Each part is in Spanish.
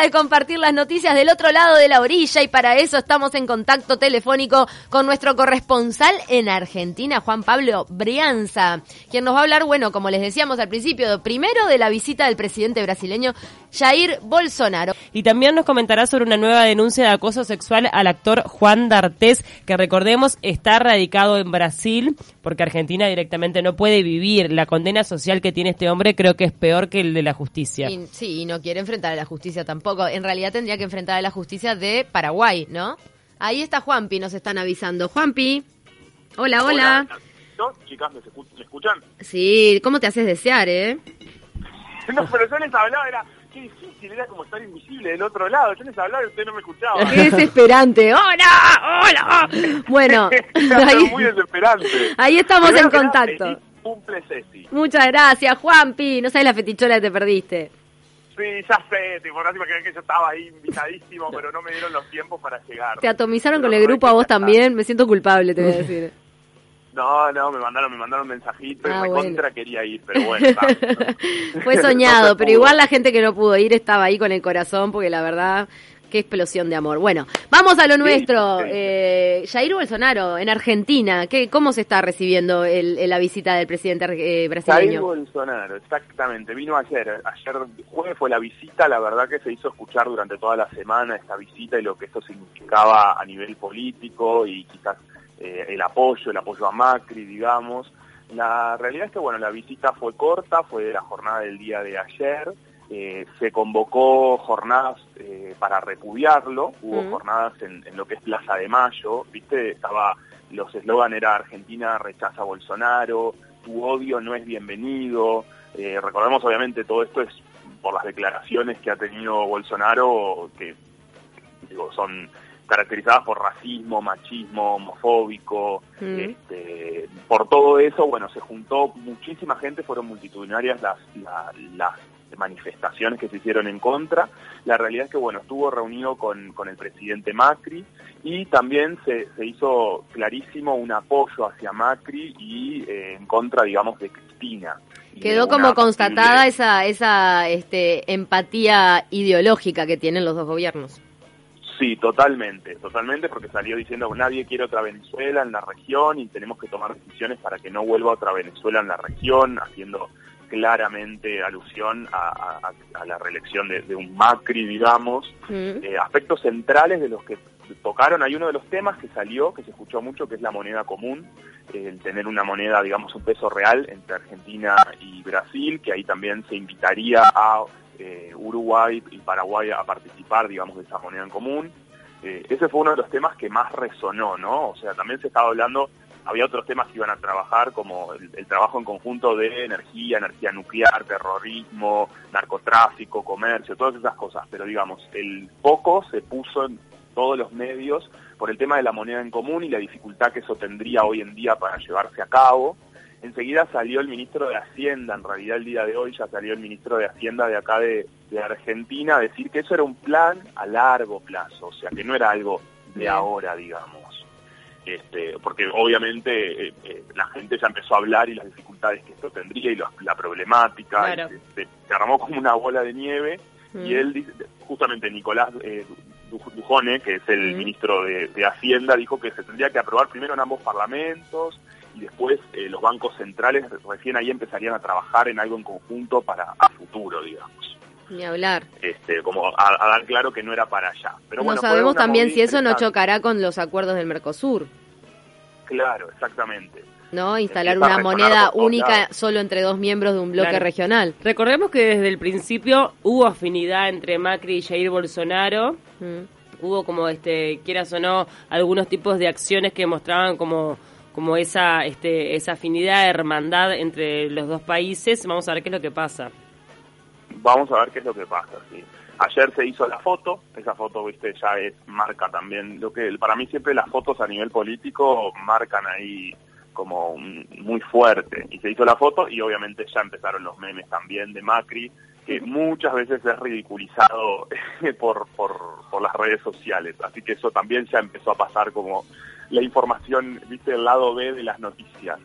de compartir las noticias del otro lado de la orilla y para eso estamos en contacto telefónico con nuestro corresponsal en Argentina, Juan Pablo Brianza, quien nos va a hablar, bueno, como les decíamos al principio, primero de la visita del presidente brasileño Jair Bolsonaro. Y también nos comentará sobre una nueva denuncia de acoso sexual al actor Juan D'Artés, que recordemos está radicado en Brasil, porque Argentina directamente no puede vivir. La condena social que tiene este hombre creo que es peor que el de la justicia. sí, y no quiere enfrentar a la justicia tampoco. En realidad tendría que enfrentar a la justicia de Paraguay, ¿no? Ahí está Juanpi, nos están avisando. Juanpi. Hola, hola. ¿No? Chicas, ¿me, escuchan? Sí, ¿cómo te haces desear, eh? no, pero yo les hablaba, era difícil, era como estar invisible del otro lado. Yo les hablaba y usted no me escuchaba. Qué desesperante. ¡Hola! ¡Hola! Bueno, ahí, muy desesperante. Ahí estamos en contacto. Cumple Ceci. Muchas gracias, Juanpi. No sabes la fetichola que te perdiste. Sí, ya sé, tipo, no que yo estaba ahí invitadísimo, pero no me dieron los tiempos para llegar. ¿Te atomizaron con el grupo a vos también? Me siento culpable, te voy a decir. No, no, me mandaron, me mandaron mensajitos y ah, contra quería ir, pero bueno. Fue soñado, pero igual la gente que no pudo ir estaba ahí con el corazón, porque la verdad, qué explosión de amor. Bueno, vamos a lo nuestro. Eh, Jair Bolsonaro, en Argentina, ¿qué, ¿cómo se está recibiendo el, la visita del presidente eh, brasileño? Jair Bolsonaro, exactamente. Vino ayer, ayer jueves fue la visita, la verdad que se hizo escuchar durante toda la semana esta visita y lo que esto significaba a nivel político y quizás eh, el apoyo, el apoyo a Macri, digamos. La realidad es que, bueno, la visita fue corta, fue la jornada del día de ayer. Eh, se convocó jornadas eh, para repudiarlo, hubo jornadas en, lo que es Plaza de Mayo, viste, estaba, los eslogan era Argentina rechaza a Bolsonaro, tu odio no es bienvenido, recordemos obviamente todo esto es por las declaraciones que ha tenido Bolsonaro, que digo, son caracterizadas por racismo, machismo, homofóbico, mm. este, por todo eso, bueno, se juntó muchísima gente, fueron multitudinarias las, las manifestaciones que se hicieron en contra. La realidad es que, bueno, estuvo reunido con, con el presidente Macri y también se, se hizo clarísimo un apoyo hacia Macri y eh, en contra, digamos, de Cristina. Quedó como constatada esa, esa este, empatía ideológica que tienen los dos gobiernos. Sí, totalmente, totalmente, porque salió diciendo que nadie quiere otra Venezuela en la región y tenemos que tomar decisiones para que no vuelva otra Venezuela en la región, haciendo claramente alusión a, la reelección de, un Macri, digamos. Mm. Eh, aspectos centrales de los que tocaron, hay uno de los temas que salió, que se escuchó mucho, que es la moneda común, el tener una moneda, digamos, un peso real entre Argentina y Brasil, que ahí también se invitaría a eh, Uruguay y Paraguay a participar, digamos, de esa moneda en común. Eh, ese fue uno de los temas que más resonó, ¿no? O sea, también se estaba hablando, había otros temas que iban a trabajar, como el, trabajo en conjunto de energía, energía nuclear, terrorismo, narcotráfico, comercio, todas esas cosas, pero digamos, el foco se puso en todos los medios por el tema de la moneda en común y la dificultad que eso tendría hoy en día para llevarse a cabo. Enseguida salió el ministro de Hacienda, en realidad el día de hoy ya salió el ministro de Hacienda de acá de, Argentina a decir que eso era un plan a largo plazo, o sea, que no era algo de ahora, digamos. Este, porque obviamente eh, eh, la gente ya empezó a hablar y las dificultades que esto tendría y la problemática, se, armó como una bola de nieve y mm. él, justamente Nicolás eh, Dujone, que es el mm. ministro de, de Hacienda, dijo que se tendría que aprobar primero en ambos parlamentos y después eh, los bancos centrales recién ahí empezarían a trabajar en algo en conjunto para a futuro, digamos. Ni hablar. Este, como a, dar claro que no era para allá. Pero no sabemos también si eso no chocará con los acuerdos del Mercosur. Claro, exactamente. ¿no? Instalar una moneda única solo entre dos miembros de un bloque regional. Recordemos que desde el principio hubo afinidad entre Macri y Jair Bolsonaro. Mm. Hubo como, este, quieras o no, algunos tipos de acciones que mostraban como como esa, este, esa afinidad, hermandad entre los dos países. Vamos a ver qué es lo que pasa. Vamos a ver qué es lo que pasa, sí. Ayer se hizo la foto, esa foto, viste, ya es marca también, lo que para mí siempre las fotos a nivel político marcan ahí como muy fuerte. Y se hizo la foto y obviamente ya empezaron los memes también de Macri, que muchas veces es ridiculizado por, por, por las redes sociales. Así que eso también ya empezó a pasar como la información, viste, el lado B de las noticias.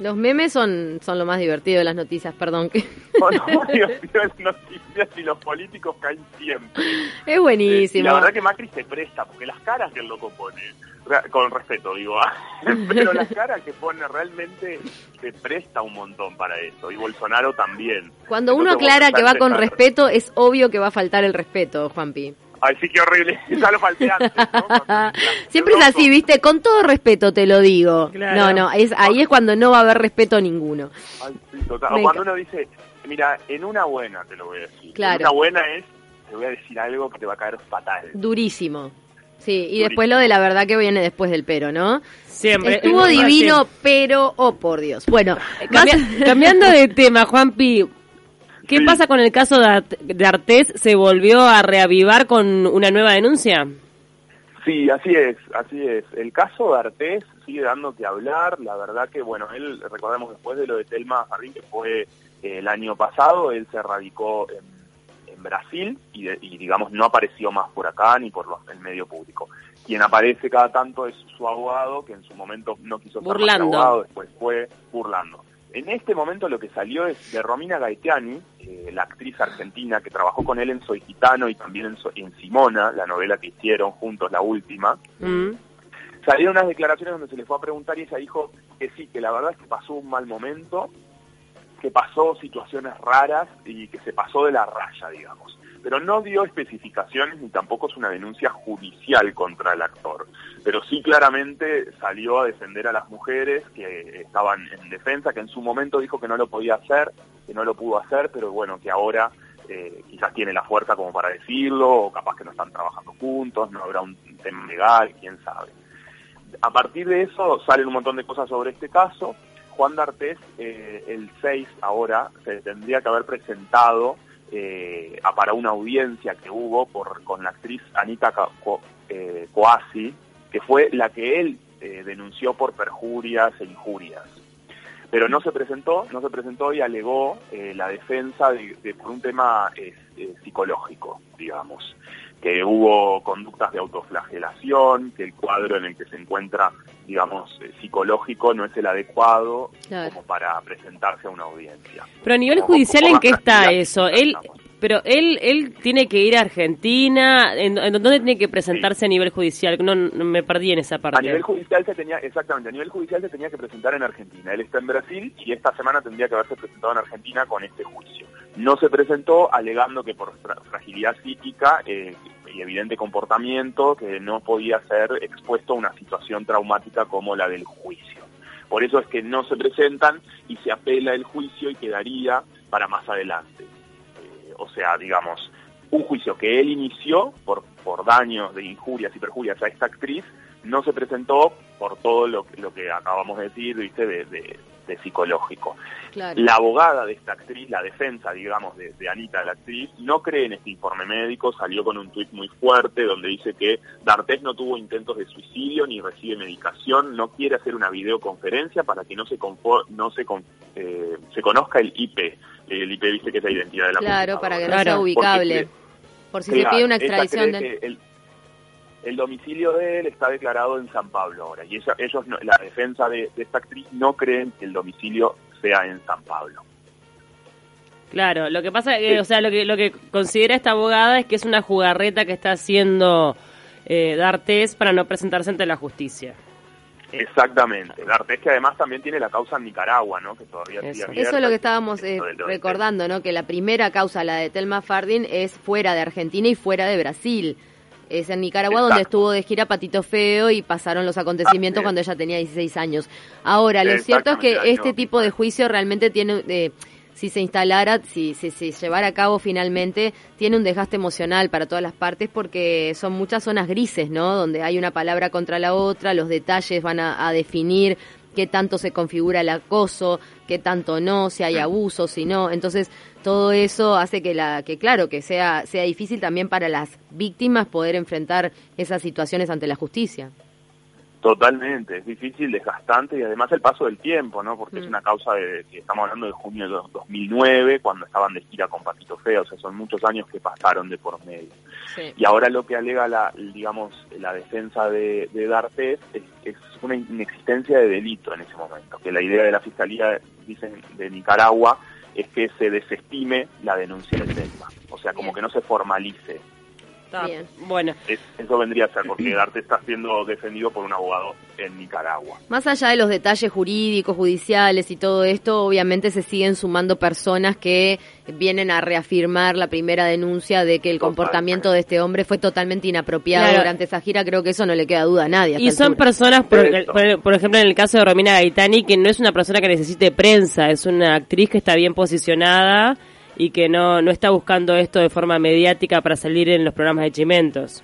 Los memes son, son lo más divertido de las noticias, perdón. que divertidas las noticias y los políticos caen siempre. Es buenísimo. Y la verdad que Macri se presta, porque las caras que él loco pone, re- con respeto digo, ah, pero las caras que pone realmente se presta un montón para eso. Y Bolsonaro también. Cuando uno Entonces, aclara que va con respeto, es obvio que va a faltar el respeto, Juanpi. Ay, sí, qué horrible. Ya lo falté antes, ¿no? Siempre es así, ¿viste? Con todo respeto te lo digo. Claro. No, no, es, ahí es cuando no va a haber respeto ninguno. Ay, sí, total. Me O cuando uno dice, mira, en una buena te lo voy a decir. Claro. En una buena es, te voy a decir algo que te va a caer fatal. Durísimo. Sí, y después lo de la verdad que viene después del pero, ¿no? Siempre. Estuvo divino, pero, oh por Dios. Bueno, cambiando de tema, Juanpi, ¿qué Sí. pasa con el caso de, Art- de Artés? ¿Se volvió a reavivar con una nueva denuncia? Sí, así es, así es. El caso de Artés sigue dando que hablar. La verdad que, bueno, él, recordemos después de lo de Telma Jardín, que fue eh, el año pasado, él se radicó en, en Brasil y, de- y, digamos, no apareció más por acá ni por los- el medio público. Quien aparece cada tanto es su abogado, que en su momento no quiso ser abogado, después fue burlando. En este momento lo que salió es de Romina Gaetiani, eh, la actriz argentina que trabajó con él en Soy Gitano y también en, So- en Simona, la novela que hicieron juntos, la última. Mm. Salieron unas declaraciones donde se le fue a preguntar y ella dijo que sí, que la verdad es que pasó un mal momento, que pasó situaciones raras y que se pasó de la raya, digamos. Pero no dio especificaciones ni tampoco es una denuncia judicial contra el actor. Pero sí claramente salió a defender a las mujeres que estaban en defensa, que en su momento dijo que no lo podía hacer, que no lo pudo hacer, pero bueno, que ahora eh, quizás tiene la fuerza como para decirlo, o capaz que no están trabajando juntos, no habrá un tema legal, quién sabe. A partir de eso salen un montón de cosas sobre este caso. Juan D'Artés, eh, el 6 ahora, se tendría que haber presentado eh, para una audiencia que hubo por, con la actriz Anita eh, Coasi, que fue la que él eh, denunció por perjurias e injurias. Pero no se presentó, no se presentó y alegó eh, la defensa de, por un tema eh, psicológico, digamos que hubo conductas de autoflagelación, que el cuadro en el que se encuentra, digamos, eh, psicológico no es el adecuado Claro. como para presentarse a una audiencia. Pero a nivel Como- judicial, ¿en qué está eso? Él, pero él, él tiene que ir a Argentina. ¿En, en dónde tiene que presentarse a nivel judicial? No, no me perdí en esa parte. A nivel judicial se tenía, exactamente, a nivel judicial se tenía que presentar en Argentina. Él está en Brasil y esta semana tendría que haberse presentado en Argentina con este juicio. No se presentó alegando que por fra- fragilidad psíquica eh, y evidente comportamiento que no podía ser expuesto a una situación traumática como la del juicio. Por eso es que no se presentan y se apela el juicio y quedaría para más adelante. Eh, o sea, digamos, un juicio que él inició por, por daños de injurias y perjurias a esta actriz, no se presentó por todo lo, lo que acabamos de decir, ¿viste? De, de- de psicológico. claro. La abogada de esta actriz, la defensa, digamos, de, de Anita, la actriz, no cree en este informe médico, salió con un tuit muy fuerte donde dice que D'Artés no tuvo intentos de suicidio ni recibe medicación, no quiere hacer una videoconferencia para que no se no se, con- eh, se conozca el IP. El IP dice que es la identidad de la Claro, para que no sea ubicable. cree- Por si se Claro, pide una extradición cree de... el, domicilio de él está declarado en San Pablo ahora y ella- ellos, no- la defensa de, de esta actriz no creen que el domicilio sea en San Pablo. Claro, lo que pasa, que, Sí. o sea, lo que, lo que considera esta abogada es que es una jugarreta que está haciendo eh, D'Artés para no presentarse ante la justicia. Exactamente. D'Artés que además también tiene la causa en Nicaragua, ¿no? Que todavía sigue Eso. abierta. Eso es lo que estábamos eh, recordando, ¿no? Que la primera causa, la de Telma Fardin, es fuera de Argentina y fuera de Brasil. Es en Nicaragua donde estuvo de gira Patito Feo y pasaron los acontecimientos es. cuando ella tenía 16 años. Ahora, lo cierto es que este tipo de 19. juicio realmente tiene, eh, si se instalara, si se si, llevara a cabo finalmente, tiene un desgaste emocional para todas las partes porque son muchas zonas grises, ¿no? Donde hay una palabra contra la otra, los detalles van a, a definir qué tanto se configura el acoso, qué tanto no, si hay abuso, si no. Entonces, todo eso hace que la que claro, que sea sea difícil también para las víctimas poder enfrentar esas situaciones ante la justicia. Totalmente, es difícil, desgastante y además el paso del tiempo, ¿no? Porque es Mm. una causa de que estamos hablando de junio de 2009, cuando estaban de gira con Patito Feo, o sea, son muchos años que pasaron de por medio. Sí. Y ahora lo que alega la, digamos, la defensa de, de D'Artés es, es una inexistencia de delito en ese momento, que la idea de la Fiscalía, dicen, de Nicaragua es que se desestime la denuncia de Telma, o sea, como que no se formalice. Está- Bien. Bueno, Es- eso vendría a ser porque D'Artés está siendo defendido por un abogado en Nicaragua. Más allá de los detalles jurídicos, judiciales y todo esto, obviamente se siguen sumando personas que vienen a reafirmar la primera denuncia de que el comportamiento de este hombre fue totalmente inapropiado Claro. durante esa gira. Creo que eso no le queda duda a nadie. y son altura. personas, por, por- por ejemplo, en el caso de Romina Gaetani, que no es una persona que necesite prensa, es una actriz que está bien posicionada y que no, no está buscando esto de forma mediática para salir en los programas de Chimentos.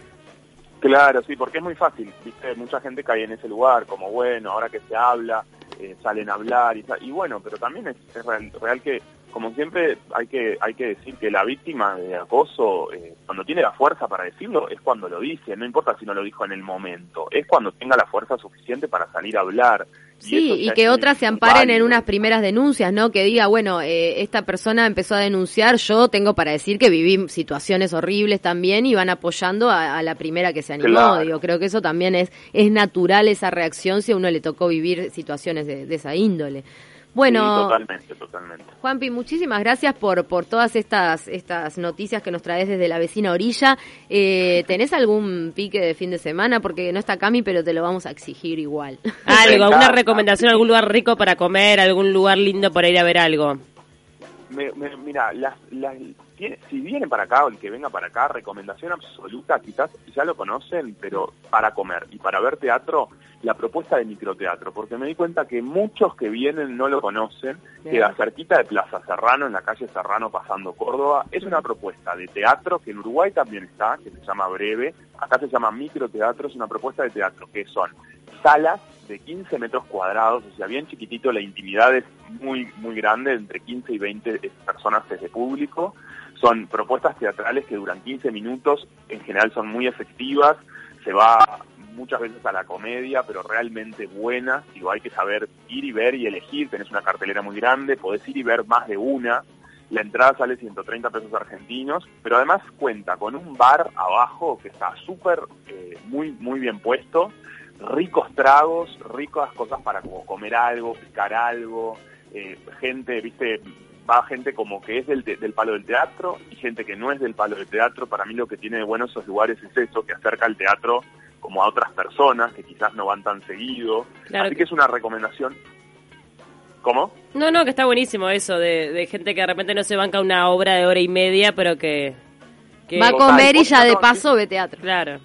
Claro, sí, porque es muy fácil, ¿viste? Mucha gente cae en ese lugar, como bueno, ahora que se habla, eh, salen a hablar y, bueno, pero también es, es real, real que, como siempre, hay que hay que decir que la víctima de acoso, eh, cuando tiene la fuerza para decirlo, es cuando lo dice, no importa si no lo dijo en el momento, es cuando tenga la fuerza suficiente para salir a hablar. Sí, y que otras se amparen en unas primeras denuncias, ¿no? Que diga, bueno, eh, esta persona empezó a denunciar, yo tengo para decir que viví situaciones horribles también y van apoyando a, a la primera que se animó. Claro. Digo, creo que eso también es, es natural esa reacción si a uno le tocó vivir situaciones de, de esa índole. Bueno, Sí, totalmente, totalmente. Juanpi, muchísimas gracias por, por todas estas, estas noticias que nos traes desde la vecina orilla. Eh, ¿Tenés algún pique de fin de semana? Porque no está Cami, pero te lo vamos a exigir igual. Algo, alguna recomendación, algún lugar rico para comer, algún lugar lindo para ir a ver algo. Me, me- mira, las, las- tiene- si viene para acá o el que venga para acá, recomendación absoluta, quizás ya lo conocen, pero para comer y para ver teatro, la propuesta de microteatro, porque me di cuenta que muchos que vienen no lo conocen, Bien. queda cerquita de Plaza Serrano, en la calle Serrano pasando Córdoba, es una propuesta de teatro que en Uruguay también está, que se llama Breve, acá se llama microteatro, es una propuesta de teatro que son salas de 15 metros cuadrados, o sea, bien chiquitito, la intimidad es muy, muy grande, entre 15 y 20 personas desde público. Son propuestas teatrales que duran 15 minutos, en general son muy efectivas, se va muchas veces a la comedia, pero realmente buenas, digo, hay que saber ir y ver y elegir, tenés una cartelera muy grande, podés ir y ver más de una, la entrada sale 130 pesos argentinos, pero además cuenta con un bar abajo que está súper, eh, muy, muy bien puesto, ricos tragos, ricas cosas para como comer algo, picar algo, eh, gente, viste, va gente como que es del, te- del palo del teatro y gente que no es del palo del teatro. Para mí lo que tiene de bueno esos lugares es eso, que acerca el teatro como a otras personas que quizás no van tan seguido. Claro Así que- que es una recomendación. ¿Cómo? No, no, que está buenísimo eso, de, de gente que de repente no se banca una obra de hora y media, pero que... que Va a comer y ya de paso ve teatro. Claro.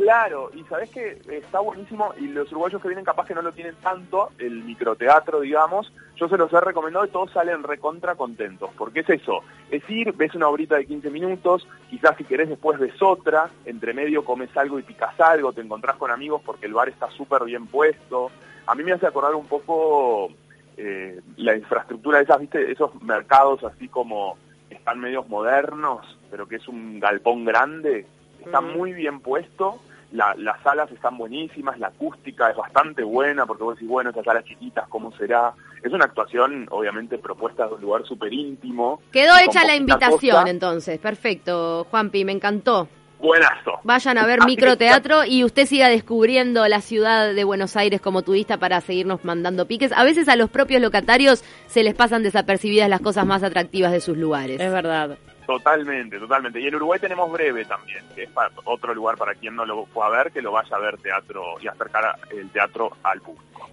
Claro, y sabes que está buenísimo y los uruguayos que vienen capaz que no lo tienen tanto, el microteatro, digamos, yo se los he recomendado y todos salen recontra contentos, porque es eso, es ir, ves una horita de 15 minutos, quizás si querés después ves otra, entre medio comes algo y picas algo, te encontrás con amigos porque el bar está súper bien puesto. A mí me hace acordar un poco eh, la infraestructura de esas, viste, esos mercados así como están medios modernos, pero que es un galpón grande, está muy bien puesto, la- las salas están buenísimas, la acústica es bastante buena, porque vos decís, bueno, esas salas chiquitas, ¿cómo será? Es una actuación, obviamente, propuesta de un lugar súper íntimo. Quedó hecha la invitación entonces. Perfecto, Juanpi, me encantó. Buenazo. Vayan a ver Así microteatro y usted siga descubriendo la ciudad de Buenos Aires como turista para seguirnos mandando piques. A veces a los propios locatarios se les pasan desapercibidas las cosas más atractivas de sus lugares. Es verdad. Totalmente, totalmente. Y en Uruguay tenemos Breve también, que es otro lugar para quien no lo fue a ver, que lo vaya a ver teatro y acercar el teatro al público.